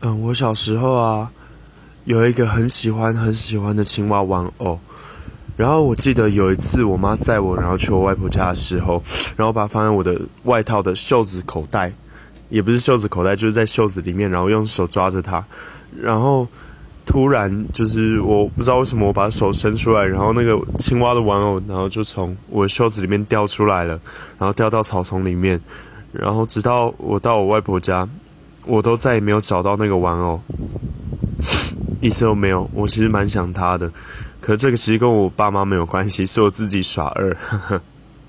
嗯，我小时候啊，有一个很喜欢很喜欢的青蛙玩偶。然后我记得有一次，我妈载我，然后去我外婆家的时候，然后把它放在我的外套的袖子口袋，也不是袖子口袋，就是在袖子里面，然后用手抓着它。然后突然就是我不知道为什么，我把手伸出来，然后那个青蛙的玩偶，然后就从我的袖子里面掉出来了，然后掉到草丛里面。然后直到我到我外婆家。我都再也没有找到那个玩偶，一次都没有。我其实蛮想他的，可这个其实跟我爸妈没有关系，是我自己耍二。呵呵